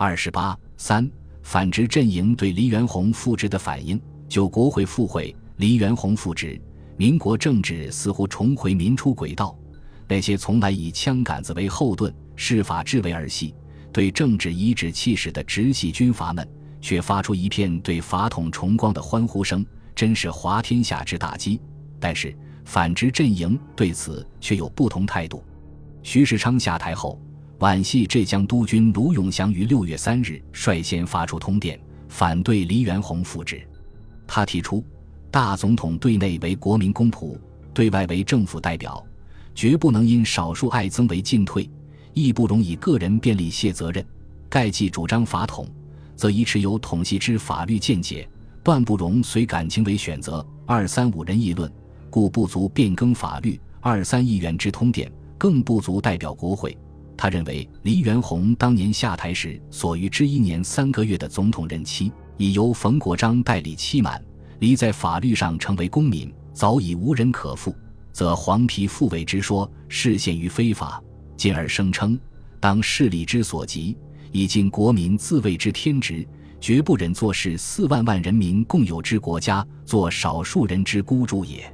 二十八三反直阵营对黎元洪复职的反应。九国会复会，黎元洪复职，民国政治似乎重回民初轨道。那些从来以枪杆子为后盾、视法治为儿戏、对政治颐指气使的直系军阀们，却发出一片对法统重光的欢呼声，真是滑天下之大稽。但是反直阵营对此却有不同态度。徐世昌下台后，皖系浙江督军卢永祥于六月三日率先发出通电，反对黎元洪复职。他提出，大总统对内为国民公仆，对外为政府代表，绝不能因少数爱憎为进退，亦不容以个人便利卸责任。盖既主张法统，则宜持有统系之法律见解，断不容随感情为选择。二三五人议论，故不足变更法律。二三议员之通电。更不足代表国会。他认为，黎元洪当年下台时所余之一年三个月的总统任期，已由冯国璋代理期满，离在法律上成为公民，早已无人可复，则黄皮复位之说视现于非法。进而声称，当势力之所及，以尽国民自卫之天职，绝不忍做事四万万人民共有之国家，做少数人之孤注也。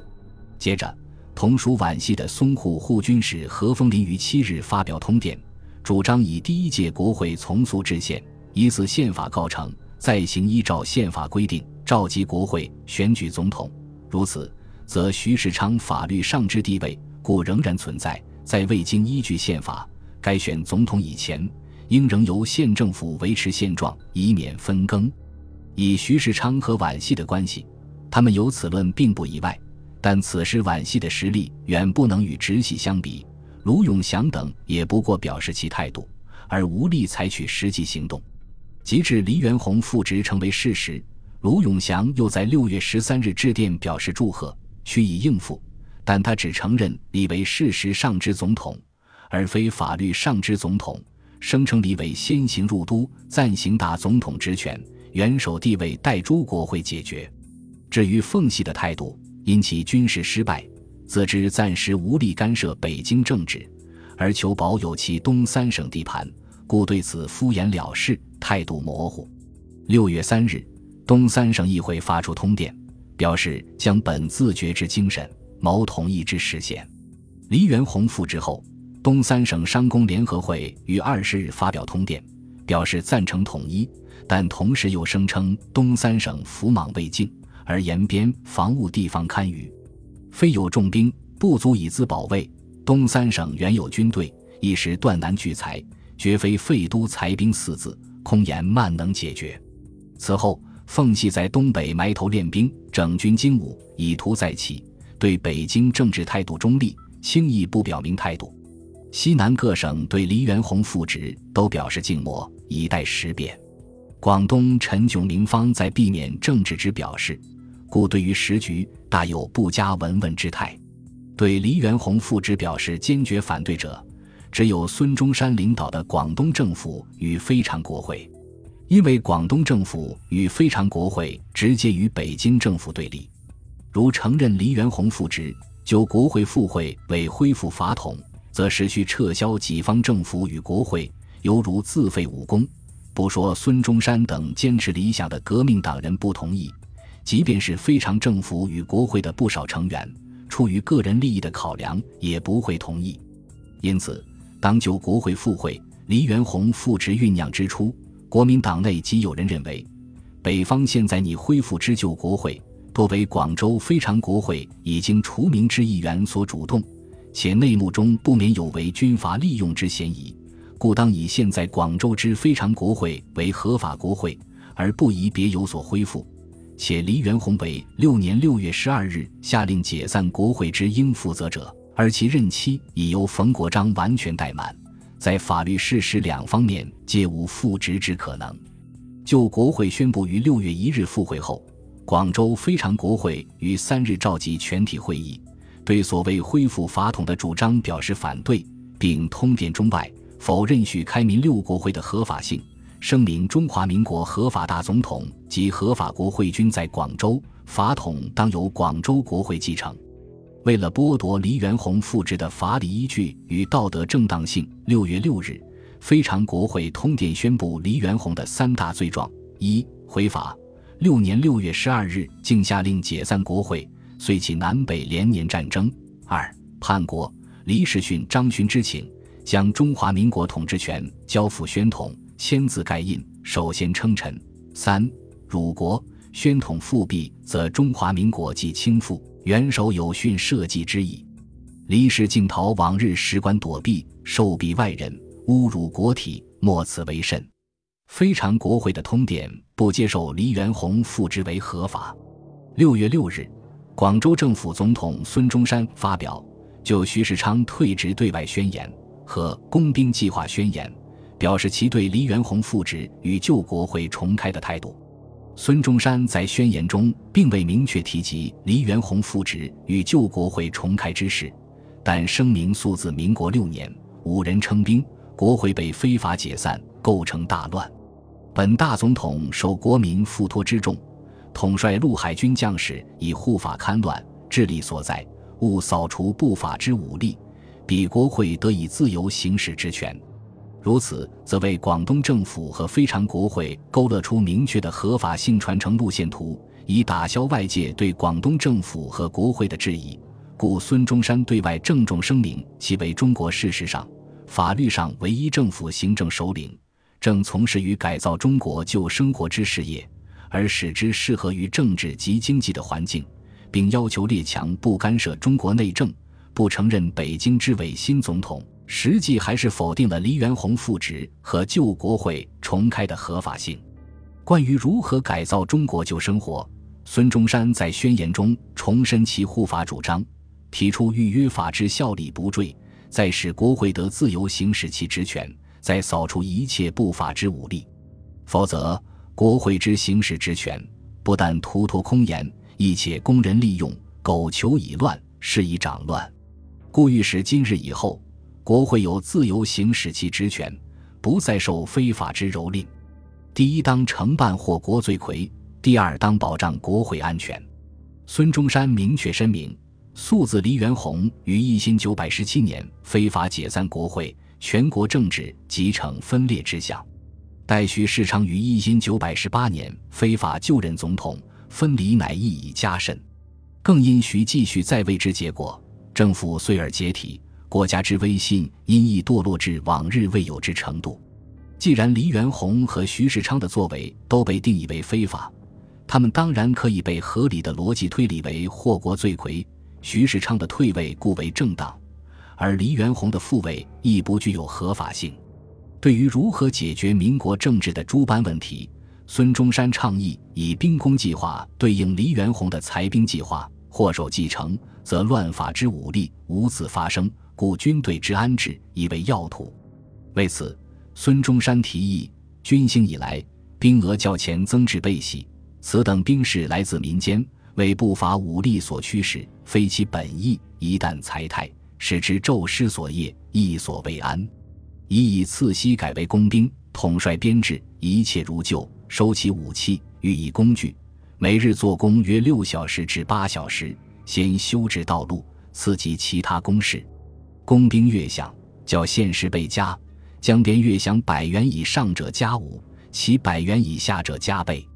接着。同属皖系的淞沪护军使何风林于七日发表通电，主张以第一届国会从速制宪，以此宪法告成，再行依照宪法规定召集国会选举总统。如此，则徐世昌法律上之地位故仍然存在。在未经依据宪法该选总统以前，应仍由县政府维持现状，以免分更。以徐世昌和皖系的关系，他们有此论并不意外。但此时皖系的实力远不能与直系相比，卢永祥等也不过表示其态度，而无力采取实际行动。及至黎元洪复职成为事实，卢永祥又在六月十三日致电表示祝贺，许以应付。但他只承认李为事实上之总统，而非法律上之总统，声称李为先行入都，暂行大总统职权，元首地位待诸国会解决。至于奉系的态度，因其军事失败，自知暂时无力干涉北京政治，而求保有其东三省地盘，故对此敷衍了事，态度模糊。六月三日，东三省议会发出通电，表示将本自觉之精神谋统一之实现。黎元洪复职后，东三省商工联合会于二十日发表通电，表示赞成统一，但同时又声称东三省福莽未尽。而延边防务地方堪虞，非有重兵不足以自保卫。东三省原有军队，一时断难聚财，绝非废都裁兵四字，空言慢能解决。此后，奉系在东北埋头练兵，整军精武，以图再起。对北京政治态度中立，轻易不表明态度。西南各省对黎元洪复职都表示静默，以待时变。广东陈炯明方在避免政治之表示。故对于时局大有不加闻问之态，对黎元洪复职表示坚决反对者，只有孙中山领导的广东政府与非常国会，因为广东政府与非常国会直接与北京政府对立。如承认黎元洪复职，就国会复会为恢复法统，则实需撤销己方政府与国会，犹如自废武功。不说孙中山等坚持理想的革命党人不同意。即便是非常政府与国会的不少成员，出于个人利益的考量，也不会同意。因此，当就国会复会，黎元洪复职酝酿之初，国民党内即有人认为，北方现在拟恢复之旧国会，多为广州非常国会已经除名之议员所主动，且内幕中不免有违军阀利用之嫌疑，故当以现在广州之非常国会为合法国会，而不宜别有所恢复。且黎元洪为六年六月十二日下令解散国会之应负责者，而其任期已由冯国璋完全怠慢，在法律事实两方面皆无复职之可能。就国会宣布于六月一日复会后，广州非常国会于三日召集全体会议，对所谓恢复法统的主张表示反对，并通电中外否认许开民六国会的合法性。声明：中华民国合法大总统及合法国会均在广州，法统当由广州国会继承。为了剥夺黎元洪复职的法理依据与道德正当性，六月六日，非常国会通电宣布黎元洪的三大罪状：一、回法。六年六月十二日，竟下令解散国会，遂起南北连年战争。二、叛国。黎世勋、张勋之请，将中华民国统治权交付宣统，签字盖印，首先称臣。三、辱国。宣统复辟，则中华民国即倾覆，元首有训社稷之意。黎氏竟逃往日使馆躲避，受避外人，侮辱国体，莫此为甚。非常国会的通电不接受黎元洪复职为合法。六月六日，广州政府总统孙中山发表就徐世昌退职对外宣言和工兵计划宣言，表示其对黎元洪复职与旧国会重开的态度。孙中山在宣言中并未明确提及黎元洪复职与旧国会重开之事，但声明素自民国六年，五人称兵，国会被非法解散，构成大乱。本大总统受国民付托之重，统帅陆海军将士以护法勘乱，智力所在，务扫除不法之武力，彼国会得以自由行使职权。如此，则为广东政府和非常国会勾勒出明确的合法性传承路线图，以打消外界对广东政府和国会的质疑。故孙中山对外郑重声明，其为中国事实上、法律上唯一政府行政首领，正从事于改造中国旧生活之事业，而使之适合于政治及经济的环境，并要求列强不干涉中国内政，不承认北京之为新总统。实际还是否定了黎元洪复职和旧国会重开的合法性。关于如何改造中国旧生活，孙中山在宣言中重申其护法主张，提出预约法之效力不坠，在使国会得自由行使其职权，在扫除一切不法之武力。否则，国会之行使职权不但徒托空言，亦且供人利用，苟求以乱，是以长乱。故欲使今日以后。国会有自由行使其职权，不再受非法之蹂躏。第一，当承办或国罪魁；第二，当保障国会安全。孙中山明确申明，素自黎元洪于一心九百十七年非法解散国会，全国政治即成分裂之象。待徐世昌于一心九百十八年非法就任总统，分离乃意已加深。更因徐继续在位之结果，政府遂而解体。国家之威信因亦堕落至往日未有之程度。既然黎元洪和徐世昌的作为都被定义为非法，他们当然可以被合理的逻辑推理为祸国罪魁。徐世昌的退位故为正当，而黎元洪的复位亦不具有合法性。对于如何解决民国政治的诸般问题，孙中山倡议以兵工计划对应黎元洪的裁兵计划，祸首继承，则乱法之武力无自发生。故军队之安置以为要土。为此，孙中山提议：军兴以来，兵额较前增至备喜，此等兵士来自民间，为不法武力所驱使，非其本意。一旦裁汰，使之骤失所业，亦所未安。已以次息改为工兵，统帅编制，一切如旧，收其武器，予以工具，每日做工约六小时至八小时，先修治道路，次及其他工事。工兵月饷较现时倍加，江边月饷百元以上者加五，其百元以下者加倍。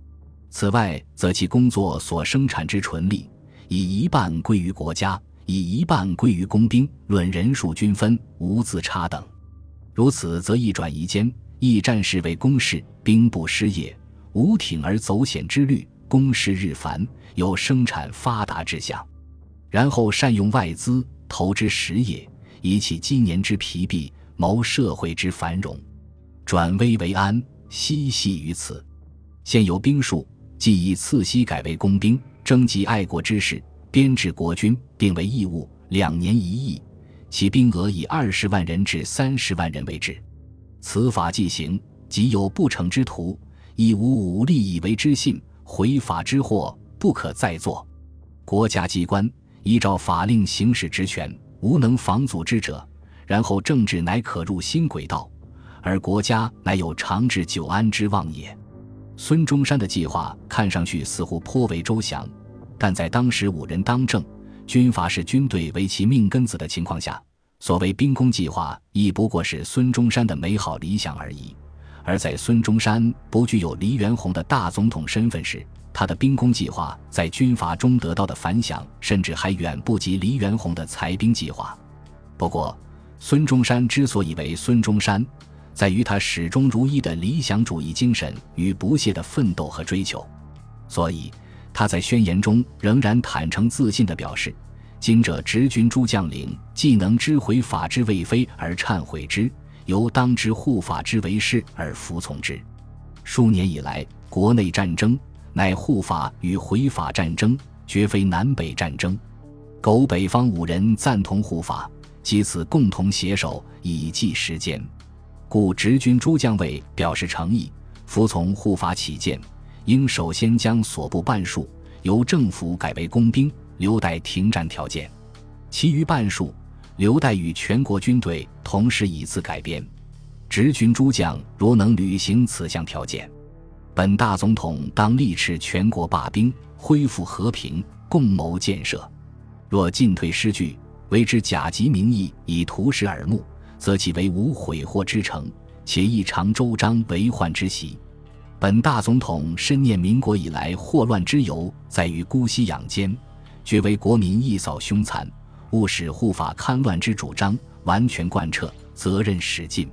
此外，则其工作所生产之纯利，以一半归于国家，以一半归于工兵，论人数均分，无自差等。如此，则一转移间，一战士为公事，兵不失业，无铤而走险之虑，公事日繁，有生产发达之象。然后善用外资，投之实业。以起今年之疲弊，谋社会之繁荣，转危为安，悉系于此。现有兵数，即以次息改为工兵，征集爱国之士，编制国军，并为义务，两年一役。其兵额以二十万人至三十万人为之。此法既行，即有不成之徒，亦无武力以为之信，毁法之祸不可再作。国家机关依照法令行使职权。无能防阻之者，然后政治乃可入新轨道，而国家乃有长治久安之望也。孙中山的计划看上去似乎颇为周详，但在当时五人当政、军阀视军队为其命根子的情况下，所谓兵工计划，亦不过是孙中山的美好理想而已。而在孙中山不具有黎元洪的大总统身份时，他的兵工计划在军阀中得到的反响，甚至还远不及黎元洪的裁兵计划。不过，孙中山之所以为孙中山，在于他始终如一的理想主义精神与不懈的奋斗和追求。所以，他在宣言中仍然坦诚自信地表示：“今者执军诸将领，既能知回法之未非而忏悔之。”由当知护法之为师而服从之。数年以来，国内战争乃护法与回法战争，绝非南北战争。苟北方五人赞同护法，即此共同携手以济时间。故执军诸将尉表示诚意，服从护法起见，应首先将所部半数由政府改为工兵，留待停战条件；其余半数。留待与全国军队同时以次改编，执军诸将如能履行此项条件，本大总统当力斥全国罢兵，恢复和平，共谋建设。若进退失据，为之假集民意以图实耳目，则岂为无悔祸之成，且异常周章为患之习。本大总统深念民国以来祸乱之由在于姑息养奸，绝为国民一扫凶残。务使护法戡乱之主张完全贯彻，责任使尽。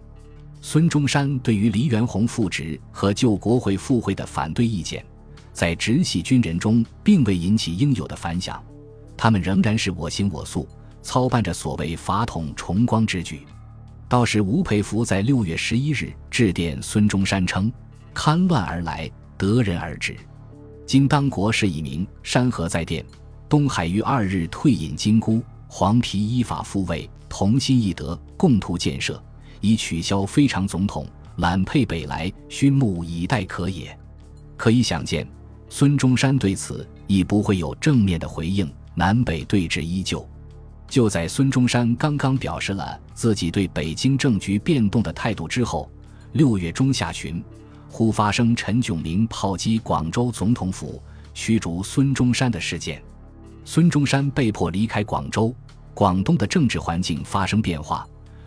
孙中山对于黎元洪复职和旧国会复会的反对意见，在直系军人中并未引起应有的反响，他们仍然是我行我素，操办着所谓法统重光之举。倒是吴佩孚在六月十一日致电孙中山称：“戡乱而来，得人而止。今当国事已明，山河在奠，东海于二日退隐金箍。”黄皮依法复位，同心一德，共图建设，以取消非常总统，揽配北来，勋目以待可也。可以想见，孙中山对此亦不会有正面的回应。南北对峙依旧。就在孙中山刚刚表示了自己对北京政局变动的态度之后，六月中下旬，忽发生陈炯明炮击广州总统府，驱逐孙中山的事件。孙中山被迫离开广州。广东的政治环境发生变化，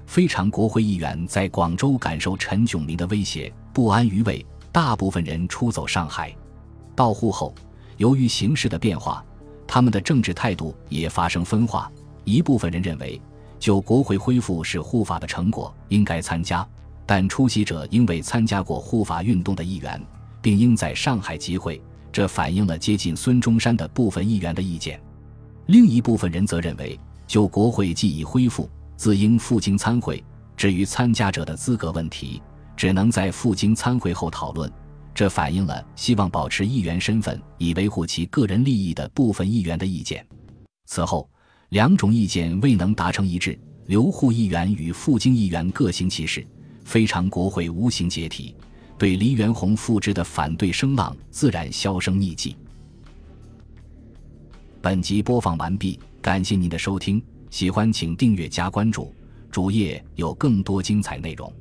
非常国会议员在广州感受陈炯明的威胁，不安于位，大部分人出走上海。到沪后，由于形势的变化，他们的政治态度也发生分化。一部分人认为，就国会恢复是护法的成果，应该参加，但出席者应为参加过护法运动的议员，并应在上海集会。这反映了接近孙中山的部分议员的意见。另一部分人则认为。就国会既已恢复，自应赴京参会。至于参加者的资格问题，只能在赴京参会后讨论。这反映了希望保持议员身份以维护其个人利益的部分议员的意见。此后，两种意见未能达成一致，留沪议员与赴京议员各行其事，非常国会无形解体，对黎元洪复职的反对声浪自然销声匿迹。本集播放完毕。感谢您的收听，喜欢请订阅加关注，主页有更多精彩内容。